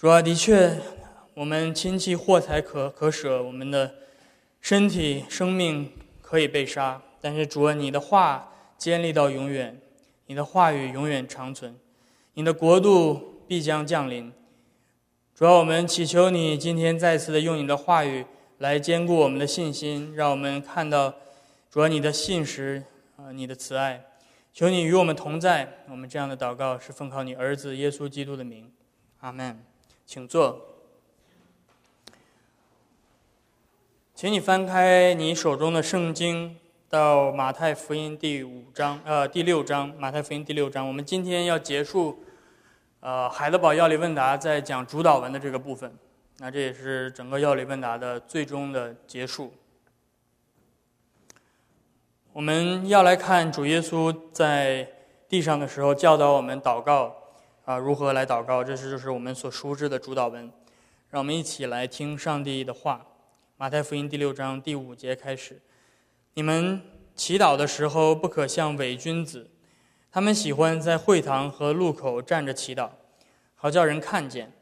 主啊，的确，我们亲戚货财可可舍，我们的身体生命可以被杀，但是主啊，你的话坚立到永远，你的话语永远长存，你的国度必将降临。主啊，我们祈求你今天再次的用你的话语来坚固我们的信心，让我们看到主啊你的信实啊，你的慈爱。求你与我们同在。我们这样的祷告是奉靠你儿子耶稣基督的名，阿门。请坐。请你翻开你手中的圣经，到马太福音第五章，呃，第六章。马太福音第六章，我们今天要结束，呃，海德堡药理问答在讲主导文的这个部分。那这也是整个药理问答的最终的结束。我们要来看主耶稣在地上的时候教导我们祷告啊，如何来祷告？这是就是我们所熟知的主导文。让我们一起来听上帝的话。马太福音第六章第五节开始：你们祈祷的时候，不可像伪君子，他们喜欢在会堂和路口站着祈祷，好叫人看见。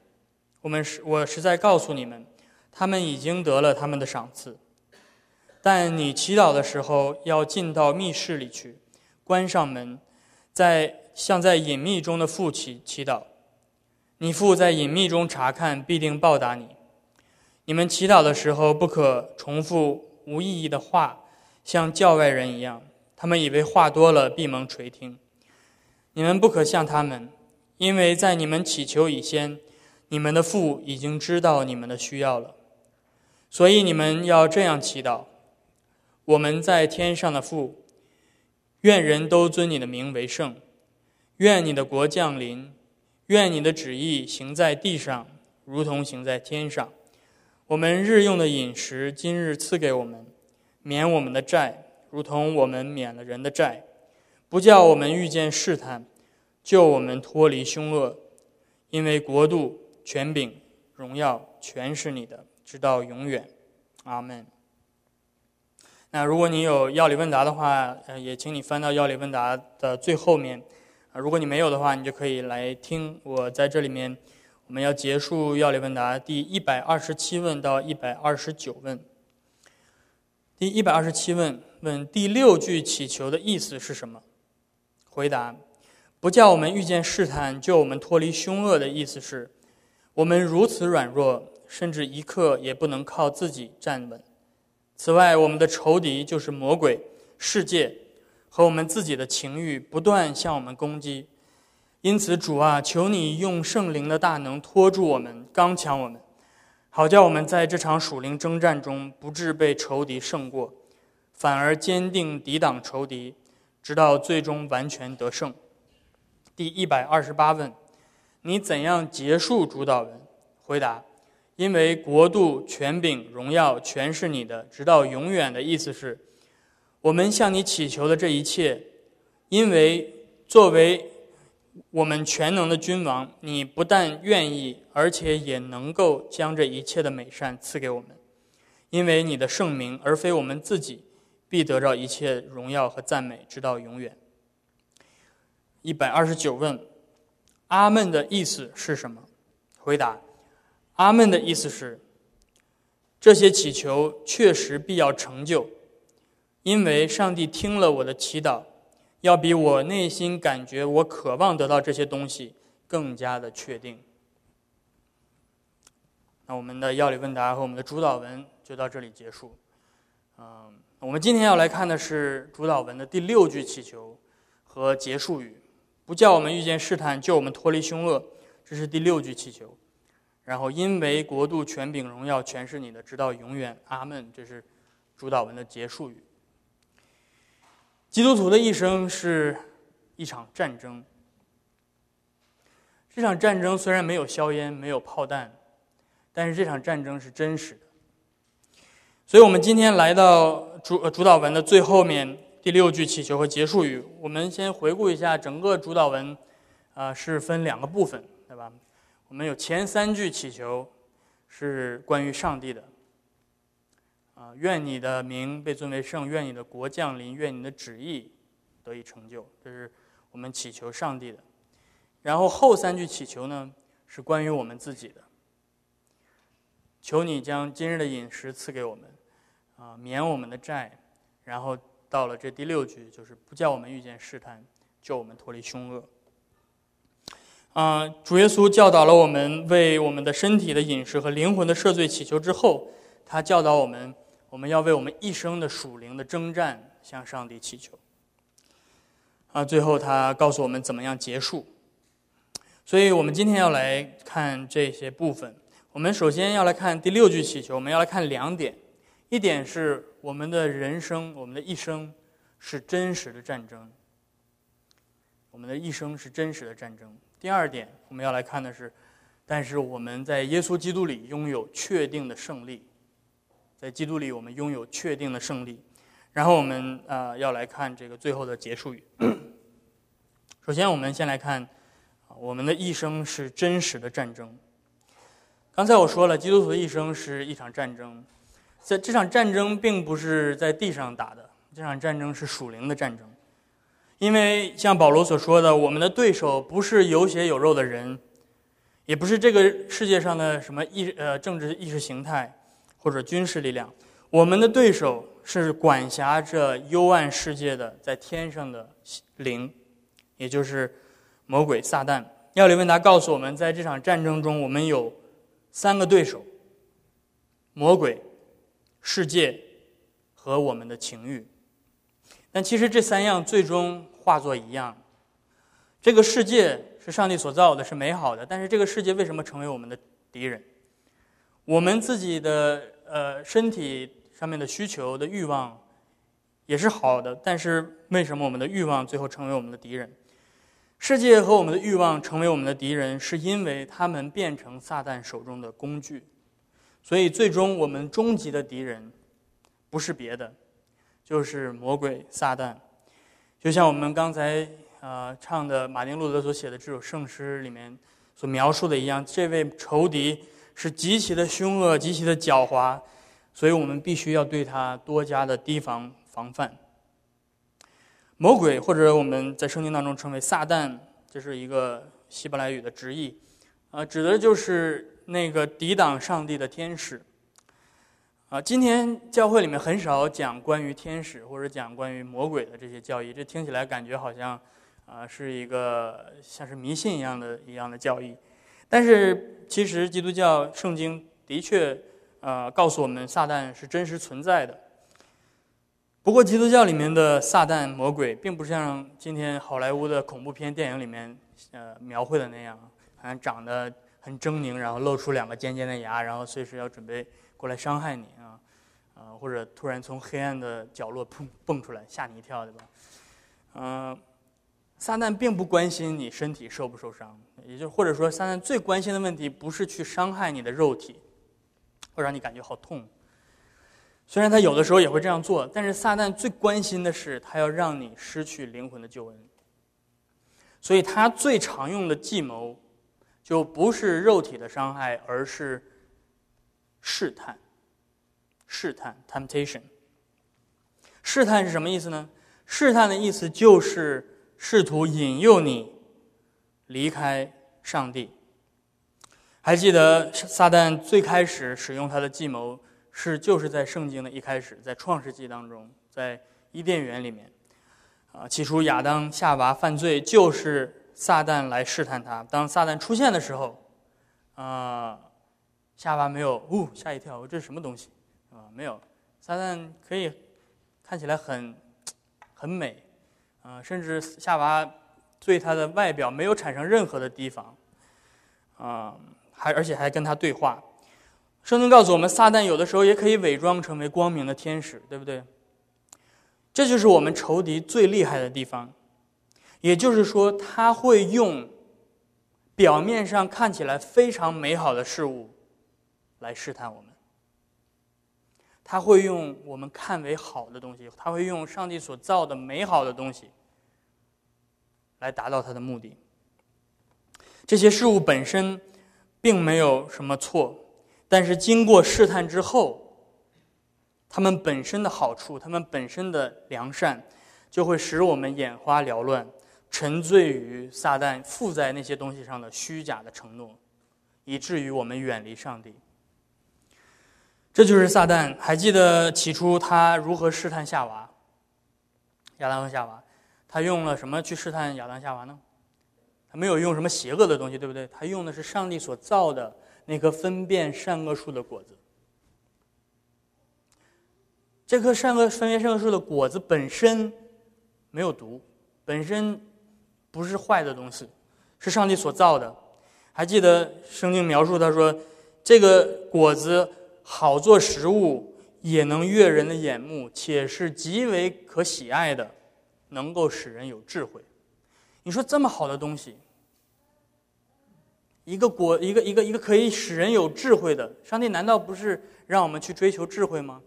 我们是我实在告诉你们，他们已经得了他们的赏赐。但你祈祷的时候，要进到密室里去，关上门，在向在隐秘中的父祈祈祷。你父在隐秘中查看，必定报答你。你们祈祷的时候，不可重复无意义的话，像教外人一样，他们以为话多了闭蒙垂听。你们不可像他们，因为在你们祈求以先，你们的父已经知道你们的需要了。所以你们要这样祈祷。我们在天上的父，愿人都尊你的名为圣，愿你的国降临，愿你的旨意行在地上，如同行在天上。我们日用的饮食，今日赐给我们，免我们的债，如同我们免了人的债，不叫我们遇见试探，救我们脱离凶恶，因为国度、权柄、荣耀，全是你的，直到永远。阿门。那如果你有药理问答的话，呃，也请你翻到药理问答的最后面。如果你没有的话，你就可以来听我在这里面。我们要结束药理问答第一百二十七问到一百二十九问。第一百二十七问问第六句祈求的意思是什么？回答：不叫我们遇见试探，救我们脱离凶恶的意思是，我们如此软弱，甚至一刻也不能靠自己站稳。此外，我们的仇敌就是魔鬼、世界和我们自己的情欲，不断向我们攻击。因此，主啊，求你用圣灵的大能托住我们，刚强我们，好叫我们在这场属灵征战中不致被仇敌胜过，反而坚定抵挡仇敌，直到最终完全得胜。第一百二十八问：你怎样结束主导文？回答。因为国度、权柄、荣耀全是你的，直到永远的意思是，我们向你祈求的这一切，因为作为我们全能的君王，你不但愿意，而且也能够将这一切的美善赐给我们，因为你的圣名，而非我们自己，必得到一切荣耀和赞美，直到永远。一百二十九问，阿门的意思是什么？回答。阿门的意思是，这些祈求确实必要成就，因为上帝听了我的祈祷，要比我内心感觉我渴望得到这些东西更加的确定。那我们的药理问答和我们的主导文就到这里结束。嗯，我们今天要来看的是主导文的第六句祈求和结束语，不叫我们遇见试探，救我们脱离凶恶，这是第六句祈求。然后，因为国度、权柄、荣耀全是你的，直到永远。阿门。这是主导文的结束语。基督徒的一生是一场战争。这场战争虽然没有硝烟、没有炮弹，但是这场战争是真实的。所以，我们今天来到主主导文的最后面第六句祈求和结束语。我们先回顾一下整个主导文，啊，是分两个部分，对吧？我们有前三句祈求是关于上帝的，愿你的名被尊为圣，愿你的国降临，愿你的旨意得以成就，这是我们祈求上帝的。然后后三句祈求呢，是关于我们自己的，求你将今日的饮食赐给我们，啊，免我们的债。然后到了这第六句，就是不叫我们遇见试探，救我们脱离凶恶。啊，主耶稣教导了我们为我们的身体的饮食和灵魂的赦罪祈求之后，他教导我们，我们要为我们一生的属灵的征战向上帝祈求。啊，最后他告诉我们怎么样结束。所以我们今天要来看这些部分。我们首先要来看第六句祈求，我们要来看两点。一点是我们的人生，我们的一生是真实的战争。我们的一生是真实的战争。第二点，我们要来看的是，但是我们在耶稣基督里拥有确定的胜利，在基督里我们拥有确定的胜利。然后我们啊要来看这个最后的结束语。首先，我们先来看，我们的一生是真实的战争。刚才我说了，基督徒的一生是一场战争。在这场战争并不是在地上打的，这场战争是属灵的战争，因为像保罗所说的，我们的对手不是有血有肉的人，也不是这个世界上的什么意呃政治意识形态或者军事力量，我们的对手是管辖着幽暗世界的在天上的灵，也就是魔鬼撒旦。要里问答告诉我们，在这场战争中，我们有三个对手：魔鬼。世界和我们的情欲，但其实这三样最终化作一样。这个世界是上帝所造的，是美好的，但是这个世界为什么成为我们的敌人？我们自己的呃身体上面的需求的欲望也是好的，但是为什么我们的欲望最后成为我们的敌人？世界和我们的欲望成为我们的敌人，是因为他们变成撒旦手中的工具。所以，最终我们终极的敌人，不是别的，就是魔鬼撒旦。就像我们刚才呃唱的马丁路德所写的这首圣诗里面所描述的一样，这位仇敌是极其的凶恶、极其的狡猾，所以我们必须要对他多加的提防防范。魔鬼或者我们在圣经当中称为撒旦，这是一个希伯来语的直译，啊，指的就是。那个抵挡上帝的天使，啊，今天教会里面很少讲关于天使或者讲关于魔鬼的这些教义，这听起来感觉好像，啊，是一个像是迷信一样的一样的教义。但是其实基督教圣经的确，呃，告诉我们撒旦是真实存在的。不过基督教里面的撒旦魔鬼，并不像今天好莱坞的恐怖片电影里面，呃，描绘的那样，好像长得。很狰狞，然后露出两个尖尖的牙，然后随时要准备过来伤害你啊，啊，或者突然从黑暗的角落砰蹦出来吓你一跳，对吧？嗯，撒旦并不关心你身体受不受伤，也就或者说，撒旦最关心的问题不是去伤害你的肉体，会让你感觉好痛。虽然他有的时候也会这样做，但是撒旦最关心的是他要让你失去灵魂的救恩，所以他最常用的计谋。就不是肉体的伤害，而是试探。试探 （temptation）。试探是什么意思呢？试探的意思就是试图引诱你离开上帝。还记得撒旦最开始使用他的计谋是就是在圣经的一开始，在创世纪当中，在伊甸园里面，啊，起初亚当夏娃犯罪就是。撒旦来试探他。当撒旦出现的时候，啊，夏娃没有，呜，吓一跳，这是什么东西？啊，没有。撒旦可以看起来很很美，啊，甚至夏娃对他的外表没有产生任何的提防，啊，还而且还跟他对话。圣经告诉我们，撒旦有的时候也可以伪装成为光明的天使，对不对？这就是我们仇敌最厉害的地方。也就是说，他会用表面上看起来非常美好的事物来试探我们。他会用我们看为好的东西，他会用上帝所造的美好的东西来达到他的目的。这些事物本身并没有什么错，但是经过试探之后，他们本身的好处，他们本身的良善，就会使我们眼花缭乱。沉醉于撒旦附在那些东西上的虚假的承诺，以至于我们远离上帝。这就是撒旦。还记得起初他如何试探夏娃？亚当和夏娃，他用了什么去试探亚当夏娃呢？他没有用什么邪恶的东西，对不对？他用的是上帝所造的那棵分辨善恶树的果子。这棵善恶分辨善恶树的果子本身没有毒，本身不是坏的东西，是上帝所造的。还记得圣经描述他说，这个果子好做食物，也能悦人的眼目，且是极为可喜爱的，能够使人有智慧。你说这么好的东西，一个果，一个一个一个可以使人有智慧的，上帝难道不是让我们去追求智慧吗？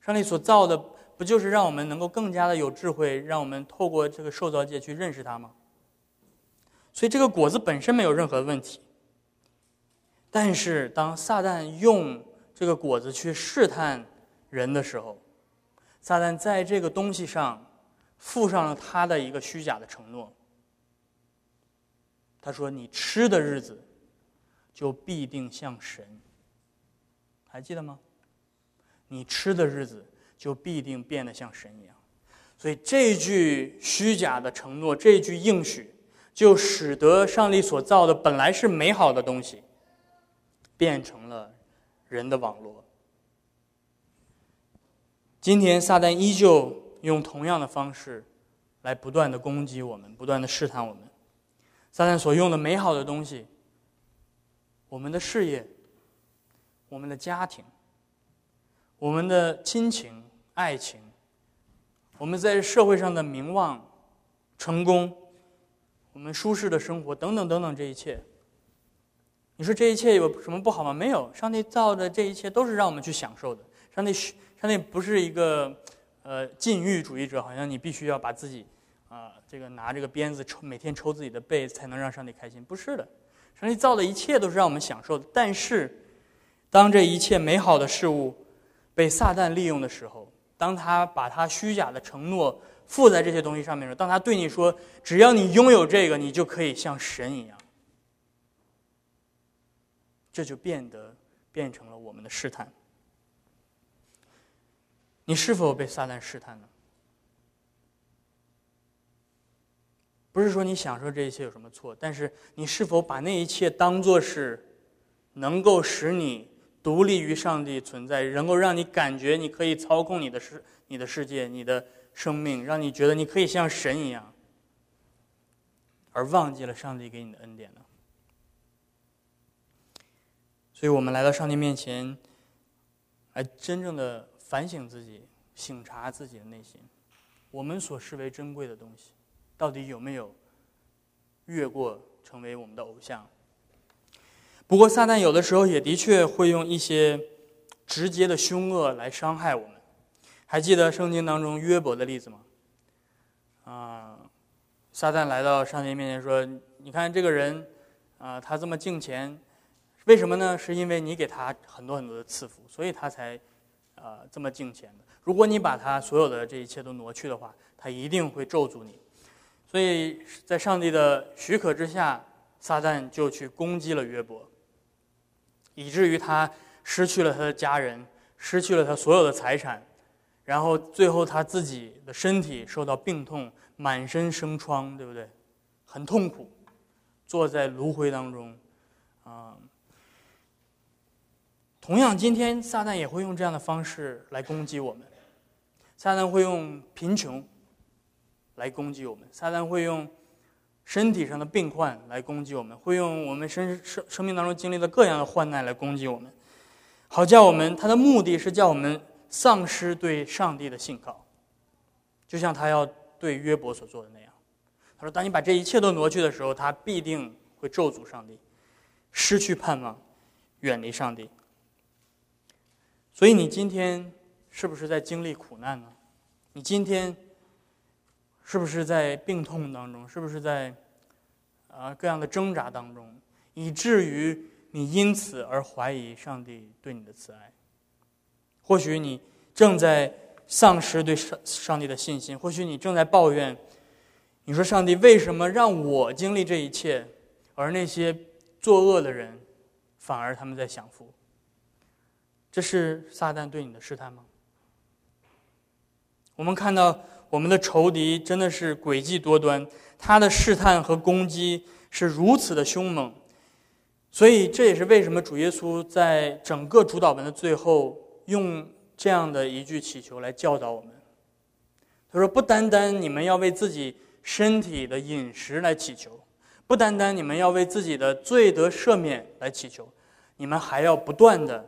上帝所造的不就是让我们能够更加的有智慧，让我们透过这个受造界去认识它吗？所以这个果子本身没有任何问题，但是当撒旦用这个果子去试探人的时候，撒旦在这个东西上附上了他的一个虚假的承诺。他说：“你吃的日子，就必定像神。”还记得吗？你吃的日子，就必定变得像神一样。所以这句虚假的承诺，这句应许。就使得上帝所造的本来是美好的东西，变成了人的网络。今天撒旦依旧用同样的方式，来不断的攻击我们，不断的试探我们。撒旦所用的美好的东西，我们的事业、我们的家庭、我们的亲情、爱情，我们在社会上的名望、成功。我们舒适的生活，等等等等，这一切，你说这一切有什么不好吗？没有，上帝造的这一切都是让我们去享受的。上帝，上帝不是一个呃禁欲主义者，好像你必须要把自己啊这个拿这个鞭子抽，每天抽自己的背才能让上帝开心。不是的，上帝造的一切都是让我们享受的。但是，当这一切美好的事物被撒旦利用的时候，当他把他虚假的承诺。附在这些东西上面的时候，当他对你说：“只要你拥有这个，你就可以像神一样。”这就变得变成了我们的试探。你是否被撒旦试探呢？不是说你享受这一切有什么错，但是你是否把那一切当做是能够使你独立于上帝存在，能够让你感觉你可以操控你的世、你的世界、你的？生命让你觉得你可以像神一样，而忘记了上帝给你的恩典呢？所以我们来到上帝面前，来真正的反省自己、省察自己的内心。我们所视为珍贵的东西，到底有没有越过成为我们的偶像？不过，撒旦有的时候也的确会用一些直接的凶恶来伤害我们。还记得圣经当中约伯的例子吗？啊，撒旦来到上帝面前说：“你看这个人，啊，他这么敬虔，为什么呢？是因为你给他很多很多的赐福，所以他才，啊，这么敬虔的。如果你把他所有的这一切都挪去的话，他一定会咒诅你。所以在上帝的许可之下，撒旦就去攻击了约伯，以至于他失去了他的家人，失去了他所有的财产。”然后最后他自己的身体受到病痛，满身生疮，对不对？很痛苦，坐在炉灰当中，啊。同样，今天撒旦也会用这样的方式来攻击我们。撒旦会用贫穷来攻击我们，撒旦会用身体上的病患来攻击我们，会用我们生生生命当中经历的各样的患难来攻击我们，好叫我们，他的目的是叫我们。丧失对上帝的信靠，就像他要对约伯所做的那样。他说：“当你把这一切都挪去的时候，他必定会咒诅上帝，失去盼望，远离上帝。”所以，你今天是不是在经历苦难呢？你今天是不是在病痛当中？是不是在啊各样的挣扎当中，以至于你因此而怀疑上帝对你的慈爱？或许你正在丧失对上上帝的信心，或许你正在抱怨，你说上帝为什么让我经历这一切，而那些作恶的人反而他们在享福？这是撒旦对你的试探吗？我们看到我们的仇敌真的是诡计多端，他的试探和攻击是如此的凶猛，所以这也是为什么主耶稣在整个主导文的最后用这样的一句祈求来教导我们。他说：“不单单你们要为自己身体的饮食来祈求，不单单你们要为自己的罪得赦免来祈求，你们还要不断的。”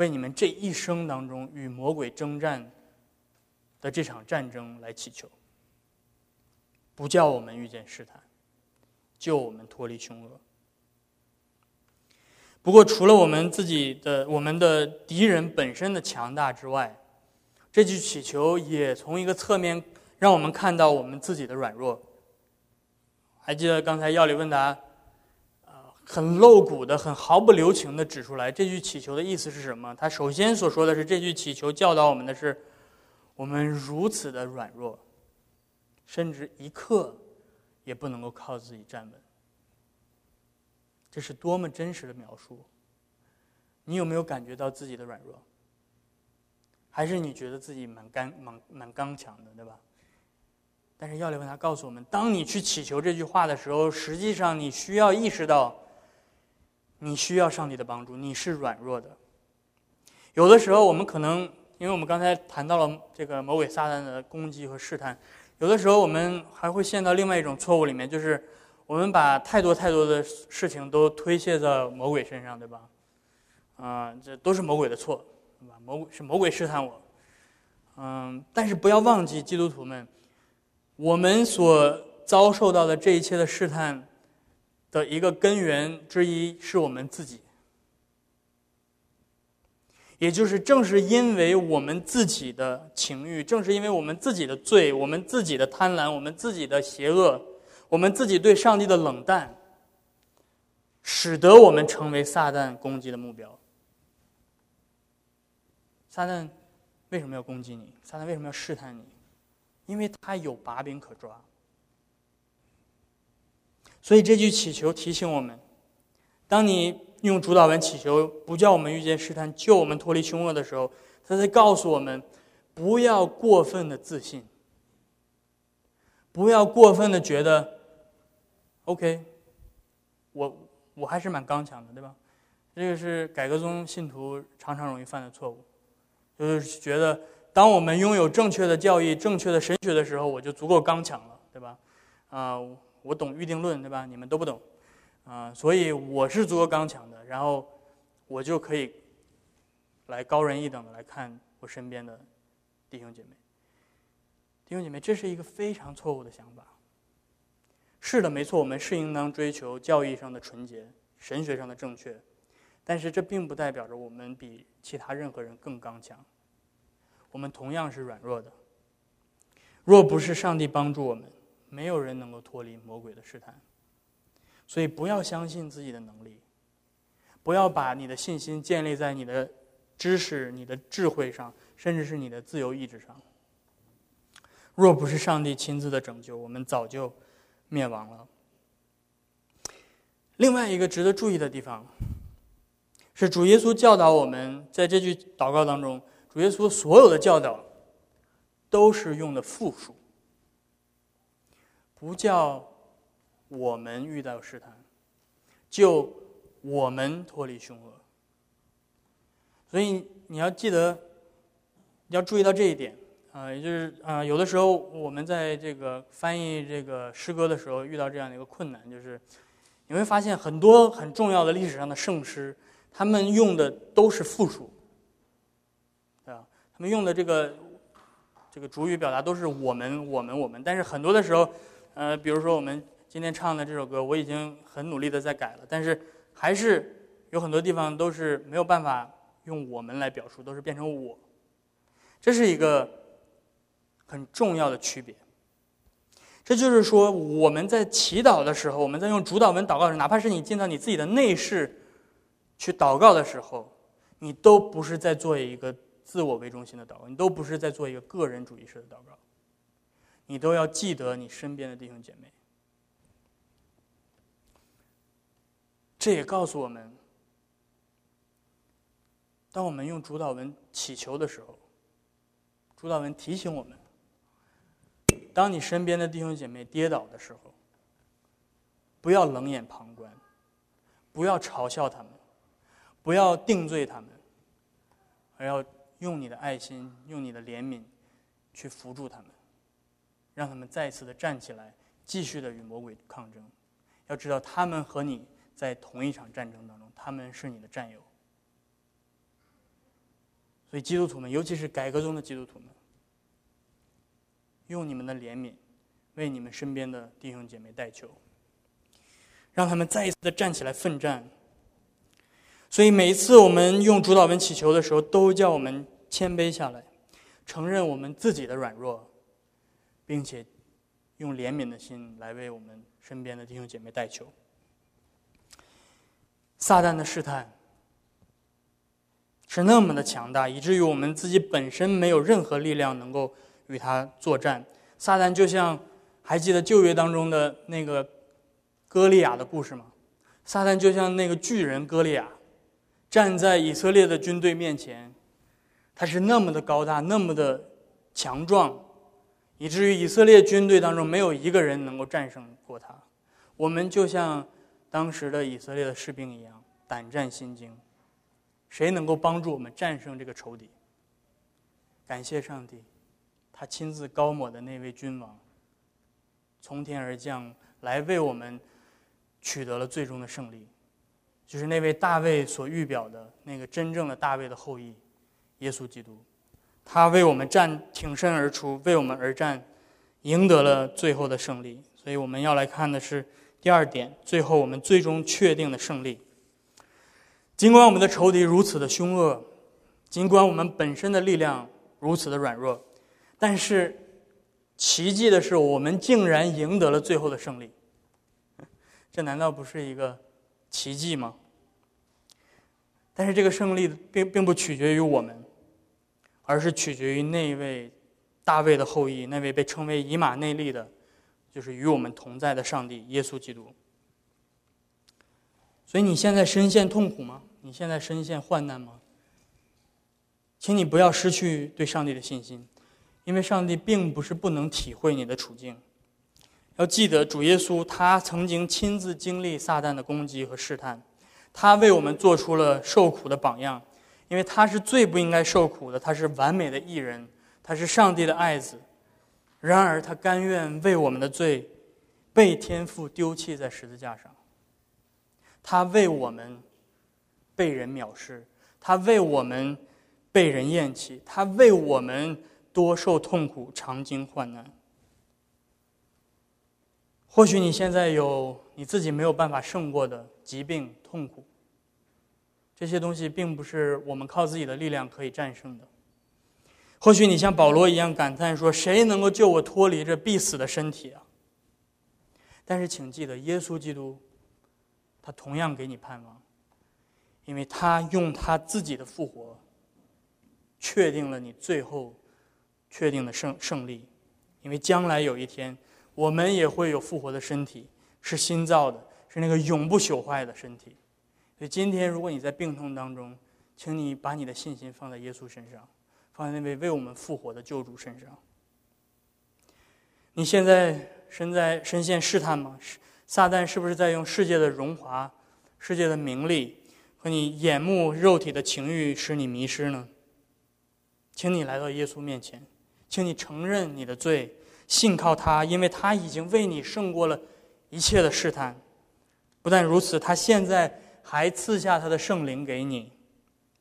为你们这一生当中与魔鬼征战的这场战争来祈求，不叫我们遇见试探，救我们脱离凶恶。不过，除了我们自己的、我们的敌人本身的强大之外，这句祈求也从一个侧面让我们看到我们自己的软弱。还记得刚才药理问答？很露骨的、很毫不留情的指出来，这句祈求的意思是什么？他首先所说的是，这句祈求教导我们的是，我们如此的软弱，甚至一刻也不能够靠自己站稳。这是多么真实的描述！你有没有感觉到自己的软弱？还是你觉得自己蛮刚、蛮蛮刚强的，对吧？但是要理问他告诉我们，当你去祈求这句话的时候，实际上你需要意识到。你需要上帝的帮助，你是软弱的。有的时候，我们可能，因为我们刚才谈到了这个魔鬼撒旦的攻击和试探，有的时候我们还会陷到另外一种错误里面，就是我们把太多太多的事情都推卸在魔鬼身上，对吧？啊，这都是魔鬼的错，对吧？魔鬼是魔鬼试探我。嗯，但是不要忘记，基督徒们，我们所遭受到的这一切的试探。的一个根源之一是我们自己，也就是正是因为我们自己的情欲，正是因为我们自己的罪，我们自己的贪婪，我们自己的邪恶，我们自己对上帝的冷淡，使得我们成为撒旦攻击的目标。撒旦为什么要攻击你？撒旦为什么要试探你？因为他有把柄可抓。所以这句祈求提醒我们：当你用主导文祈求，不叫我们遇见试探，救我们脱离凶恶的时候，他在告诉我们，不要过分的自信，不要过分的觉得，OK，我我还是蛮刚强的，对吧？这个是改革宗信徒常常容易犯的错误，就是觉得当我们拥有正确的教义、正确的神学的时候，我就足够刚强了，对吧？啊。我懂预定论，对吧？你们都不懂，啊，所以我是足够刚强的，然后我就可以来高人一等的来看我身边的弟兄姐妹。弟兄姐妹，这是一个非常错误的想法。是的，没错，我们是应当追求教义上的纯洁、神学上的正确，但是这并不代表着我们比其他任何人更刚强。我们同样是软弱的。若不是上帝帮助我们。没有人能够脱离魔鬼的试探，所以不要相信自己的能力，不要把你的信心建立在你的知识、你的智慧上，甚至是你的自由意志上。若不是上帝亲自的拯救，我们早就灭亡了。另外一个值得注意的地方，是主耶稣教导我们，在这句祷告当中，主耶稣所有的教导都是用的复数。不叫我们遇到试探，就我们脱离凶恶。所以你要记得，要注意到这一点啊，也就是啊，有的时候我们在这个翻译这个诗歌的时候，遇到这样的一个困难，就是你会发现很多很重要的历史上的圣诗，他们用的都是复数，啊，他们用的这个这个主语表达都是我们我们我们，但是很多的时候。呃，比如说我们今天唱的这首歌，我已经很努力的在改了，但是还是有很多地方都是没有办法用我们来表述，都是变成我。这是一个很重要的区别。这就是说，我们在祈祷的时候，我们在用主导文祷告时，哪怕是你进到你自己的内室去祷告的时候，你都不是在做一个自我为中心的祷告，你都不是在做一个个人主义式的祷告。你都要记得你身边的弟兄姐妹。这也告诉我们，当我们用主导文祈求的时候，主导文提醒我们：当你身边的弟兄姐妹跌倒的时候，不要冷眼旁观，不要嘲笑他们，不要定罪他们，而要用你的爱心、用你的怜悯去扶助他们，让他们再次的站起来，继续的与魔鬼抗争。要知道，他们和你在同一场战争当中，他们是你的战友。所以，基督徒们，尤其是改革中的基督徒们，用你们的怜悯，为你们身边的弟兄姐妹代求，让他们再一次的站起来奋战。所以，每一次我们用主导文祈求的时候，都叫我们谦卑下来，承认我们自己的软弱，并且用怜悯的心来为我们身边的弟兄姐妹代求。撒旦的试探。是那么的强大，以至于我们自己本身没有任何力量能够与他作战。撒旦就像还记得旧约当中的那个歌利亚的故事吗？撒旦就像那个巨人歌利亚，站在以色列的军队面前，他是那么的高大，那么的强壮，以至于以色列军队当中没有一个人能够战胜过他。我们就像当时的以色列的士兵一样，胆战心惊。谁能够帮助我们战胜这个仇敌？感谢上帝，他亲自高抹的那位君王，从天而降，来为我们取得了最终的胜利，就是那位大卫所预表的那个真正的大卫的后裔——耶稣基督。他为我们站挺身而出，为我们而战，赢得了最后的胜利。所以我们要来看的是第二点，最后我们最终确定的胜利。尽管我们的仇敌如此的凶恶，尽管我们本身的力量如此的软弱，但是奇迹的是，我们竟然赢得了最后的胜利。这难道不是一个奇迹吗？但是这个胜利并并不取决于我们，而是取决于那位大卫的后裔，那位被称为以马内利的，就是与我们同在的上帝耶稣基督。所以你现在深陷痛苦吗？你现在深陷患难吗？请你不要失去对上帝的信心，因为上帝并不是不能体会你的处境。要记得，主耶稣他曾经亲自经历撒旦的攻击和试探，他为我们做出了受苦的榜样，因为他是最不应该受苦的，他是完美的艺人，他是上帝的爱子。然而，他甘愿为我们的罪被天父丢弃在十字架上，他为我们。被人藐视，他为我们被人厌弃，他为我们多受痛苦、常经患难。或许你现在有你自己没有办法胜过的疾病、痛苦，这些东西并不是我们靠自己的力量可以战胜的。或许你像保罗一样感叹说：“谁能够救我脱离这必死的身体啊？”但是，请记得，耶稣基督，他同样给你盼望。因为他用他自己的复活，确定了你最后确定的胜胜利。因为将来有一天，我们也会有复活的身体，是新造的，是那个永不朽坏的身体。所以今天，如果你在病痛当中，请你把你的信心放在耶稣身上，放在那位为我们复活的救主身上。你现在身在深陷试探吗？撒旦是不是在用世界的荣华、世界的名利？和你眼目肉体的情欲使你迷失呢？请你来到耶稣面前，请你承认你的罪，信靠他，因为他已经为你胜过了一切的试探。不但如此，他现在还赐下他的圣灵给你，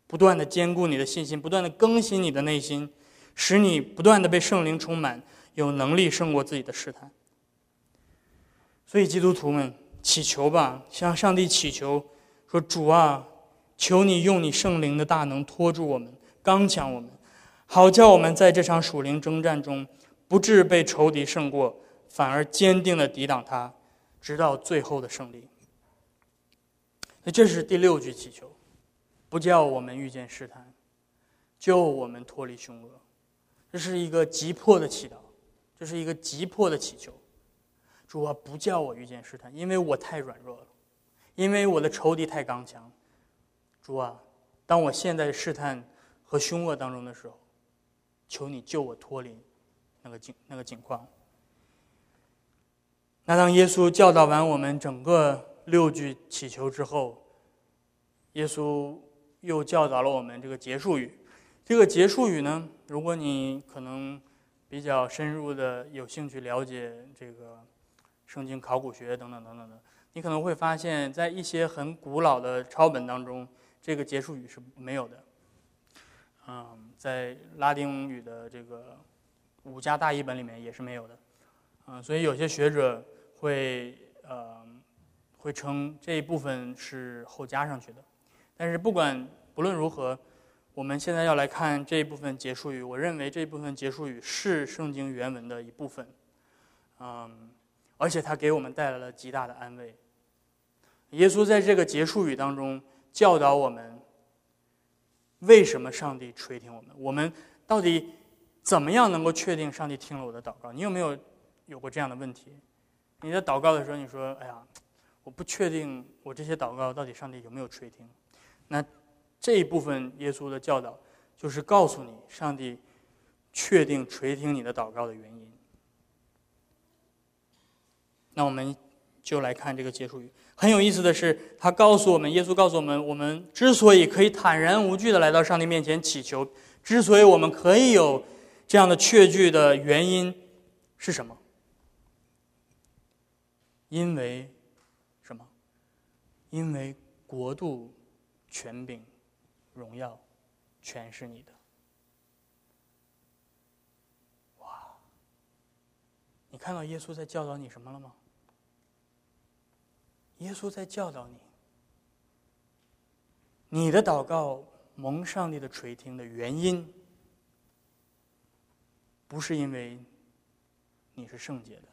不断的坚固你的信心，不断的更新你的内心，使你不断的被圣灵充满，有能力胜过自己的试探。所以，基督徒们祈求吧，向上帝祈求。说主啊，求你用你圣灵的大能托住我们，刚强我们，好叫我们在这场属灵征战中，不致被仇敌胜过，反而坚定的抵挡他，直到最后的胜利。那这是第六句祈求，不叫我们遇见试探，救我们脱离凶恶。这是一个急迫的祈祷，这是一个急迫的祈求。主啊，不叫我遇见试探，因为我太软弱了。因为我的仇敌太刚强，主啊，当我陷在试探和凶恶当中的时候，求你救我脱离那个境那个境况。那当耶稣教导完我们整个六句祈求之后，耶稣又教导了我们这个结束语。这个结束语呢，如果你可能比较深入的有兴趣了解这个圣经考古学等等等等的，你可能会发现，在一些很古老的抄本当中，这个结束语是没有的。嗯，在拉丁语的这个五家大译本里面也是没有的。嗯，所以有些学者会呃会称这一部分是后加上去的。但是不管不论如何。我们现在要来看这一部分结束语。我认为这一部分结束语是圣经原文的一部分，嗯，而且它给我们带来了极大的安慰。耶稣在这个结束语当中教导我们：为什么上帝垂听我们？我们到底怎么样能够确定上帝听了我的祷告？你有没有有过这样的问题？你在祷告的时候，你说：“哎呀，我不确定我这些祷告到底上帝有没有垂听。”那？这一部分耶稣的教导，就是告诉你上帝确定垂听你的祷告的原因。那我们就来看这个结束语。很有意思的是，他告诉我们，耶稣告诉我们，我们之所以可以坦然无惧的来到上帝面前祈求，之所以我们可以有这样的确据的原因是什么？因为？因为国度、权柄。荣耀，全是你的。哇！你看到耶稣在教导你什么了吗？耶稣在教导你，你的祷告蒙上帝的垂听的原因，不是因为你是圣洁的，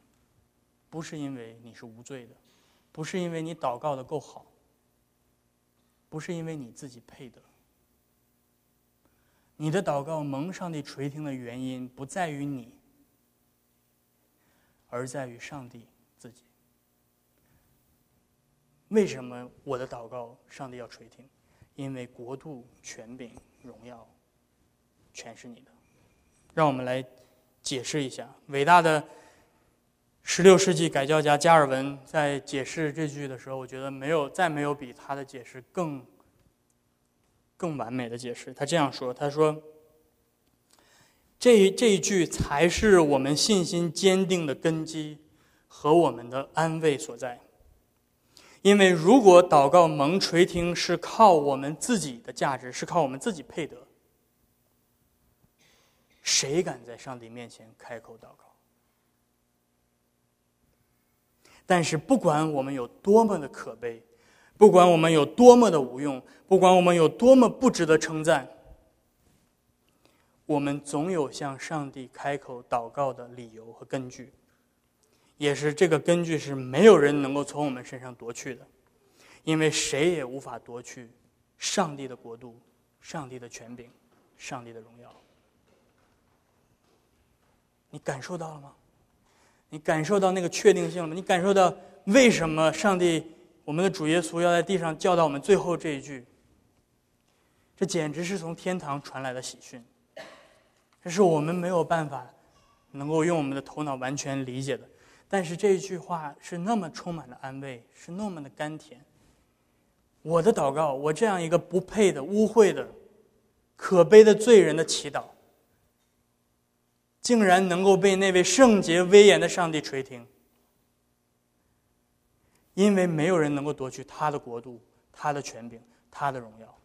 不是因为你是无罪的，不是因为你祷告的够好，不是因为你自己配得。你的祷告蒙上帝垂听的原因，不在于你，而在于上帝自己。为什么我的祷告上帝要垂听？因为国度、权柄、荣耀，全是你的。让我们来解释一下，伟大的十六世纪改教家加尔文在解释这句的时候，我觉得没有再没有比他的解释更。更完美的解释，他这样说：“他说，这这一句才是我们信心坚定的根基和我们的安慰所在。因为如果祷告蒙垂听是靠我们自己的价值，是靠我们自己配得，谁敢在上帝面前开口祷告？但是不管我们有多么的可悲。”不管我们有多么的无用，不管我们有多么不值得称赞，我们总有向上帝开口祷告的理由和根据，也是这个根据是没有人能够从我们身上夺去的，因为谁也无法夺去上帝的国度、上帝的权柄、上帝的荣耀。你感受到了吗？你感受到那个确定性了吗？你感受到为什么上帝？我们的主耶稣要在地上教导我们最后这一句，这简直是从天堂传来的喜讯。这是我们没有办法能够用我们的头脑完全理解的。但是这一句话是那么充满了安慰，是那么的甘甜。我的祷告，我这样一个不配的、污秽的、可悲的罪人的祈祷，竟然能够被那位圣洁威严的上帝垂听。因为没有人能够夺去他的国度、他的权柄、他的荣耀，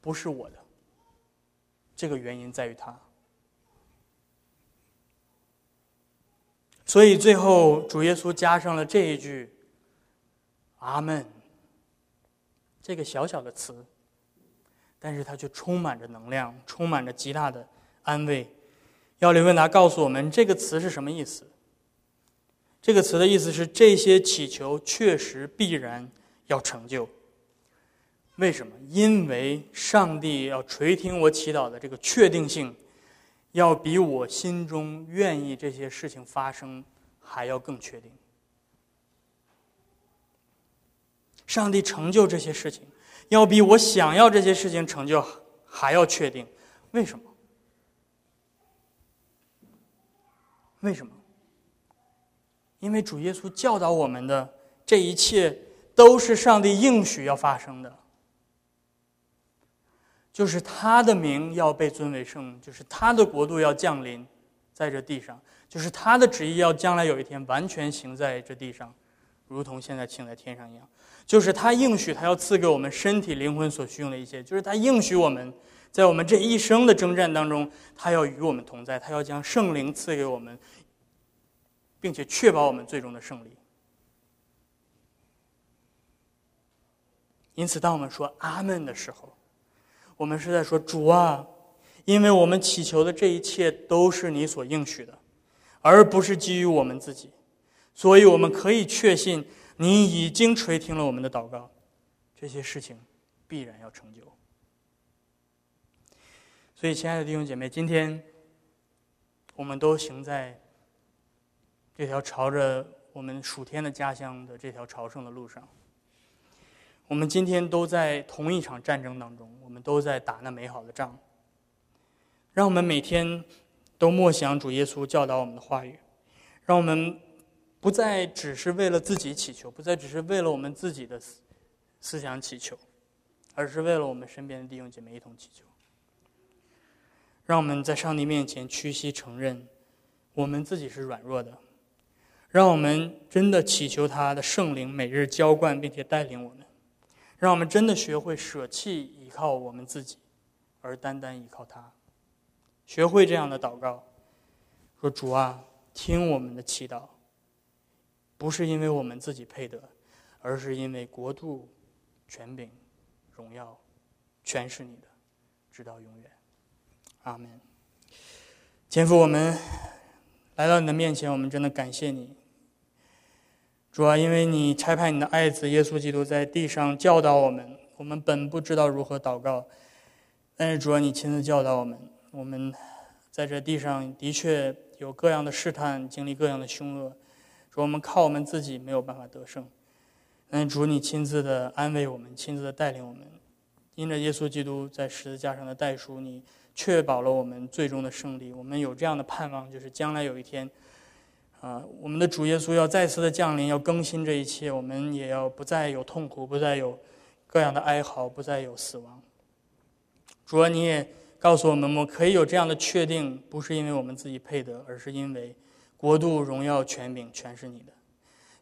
不是我的。这个原因在于他。所以最后主耶稣加上了这一句“阿门”，这个小小的词，但是它却充满着能量，充满着极大的安慰。要李问答告诉我们，这个词是什么意思？这个词的意思是，这些祈求确实必然要成就。为什么？因为上帝要垂听我祈祷的这个确定性，要比我心中愿意这些事情发生还要更确定。上帝成就这些事情，要比我想要这些事情成就还要确定。为什么？为什么？因为主耶稣教导我们的这一切都是上帝应许要发生的，就是他的名要被尊为圣，就是他的国度要降临在这地上，就是他的旨意要将来有一天完全行在这地上，如同现在行在天上一样。就是他应许他要赐给我们身体灵魂所需用的一切，就是他应许我们在我们这一生的征战当中，他要与我们同在，他要将圣灵赐给我们。并且确保我们最终的胜利。因此，当我们说“阿门”的时候，我们是在说：“主啊，因为我们祈求的这一切都是你所应许的，而不是基于我们自己，所以我们可以确信你已经垂听了我们的祷告，这些事情必然要成就。”所以，亲爱的弟兄姐妹，今天我们都行在。这条朝着我们属天的家乡的这条朝圣的路上，我们今天都在同一场战争当中，我们都在打那美好的仗。让我们每天都默想主耶稣教导我们的话语，让我们不再只是为了自己祈求，不再只是为了我们自己的思思想祈求，而是为了我们身边的弟兄姐妹一同祈求。让我们在上帝面前屈膝承认，我们自己是软弱的。让我们真的祈求他的圣灵每日浇灌，并且带领我们，让我们真的学会舍弃依靠我们自己，而单单依靠他。学会这样的祷告，说：“主啊，听我们的祈祷，不是因为我们自己配得，而是因为国度、权柄、荣耀，全是你的，直到永远。”阿门。天父，我们来到你的面前，我们真的感谢你。主啊，因为你差派你的爱子耶稣基督在地上教导我们，我们本不知道如何祷告，但是主啊，你亲自教导我们。我们在这地上的确有各样的试探，经历各样的凶恶，主，我们靠我们自己没有办法得胜。但是主，你亲自的安慰我们，亲自的带领我们，因着耶稣基督在十字架上的代赎，你确保了我们最终的胜利。我们有这样的盼望，就是将来有一天。啊，我们的主耶稣要再次的降临，要更新这一切，我们也要不再有痛苦，不再有各样的哀嚎，不再有死亡。主啊，你也告诉我们，我们可以有这样的确定，不是因为我们自己配得，而是因为国度、荣耀、权柄全是你的。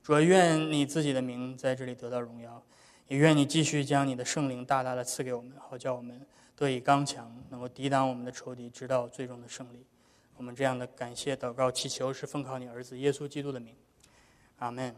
主啊，愿你自己的名在这里得到荣耀，也愿你继续将你的圣灵大大的赐给我们，好叫我们得以刚强，能够抵挡我们的仇敌，直到最终的胜利。我们这样的感谢、祷告、祈求，是奉靠你儿子耶稣基督的名，阿门。